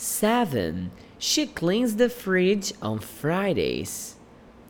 7. She cleans the fridge on Fridays.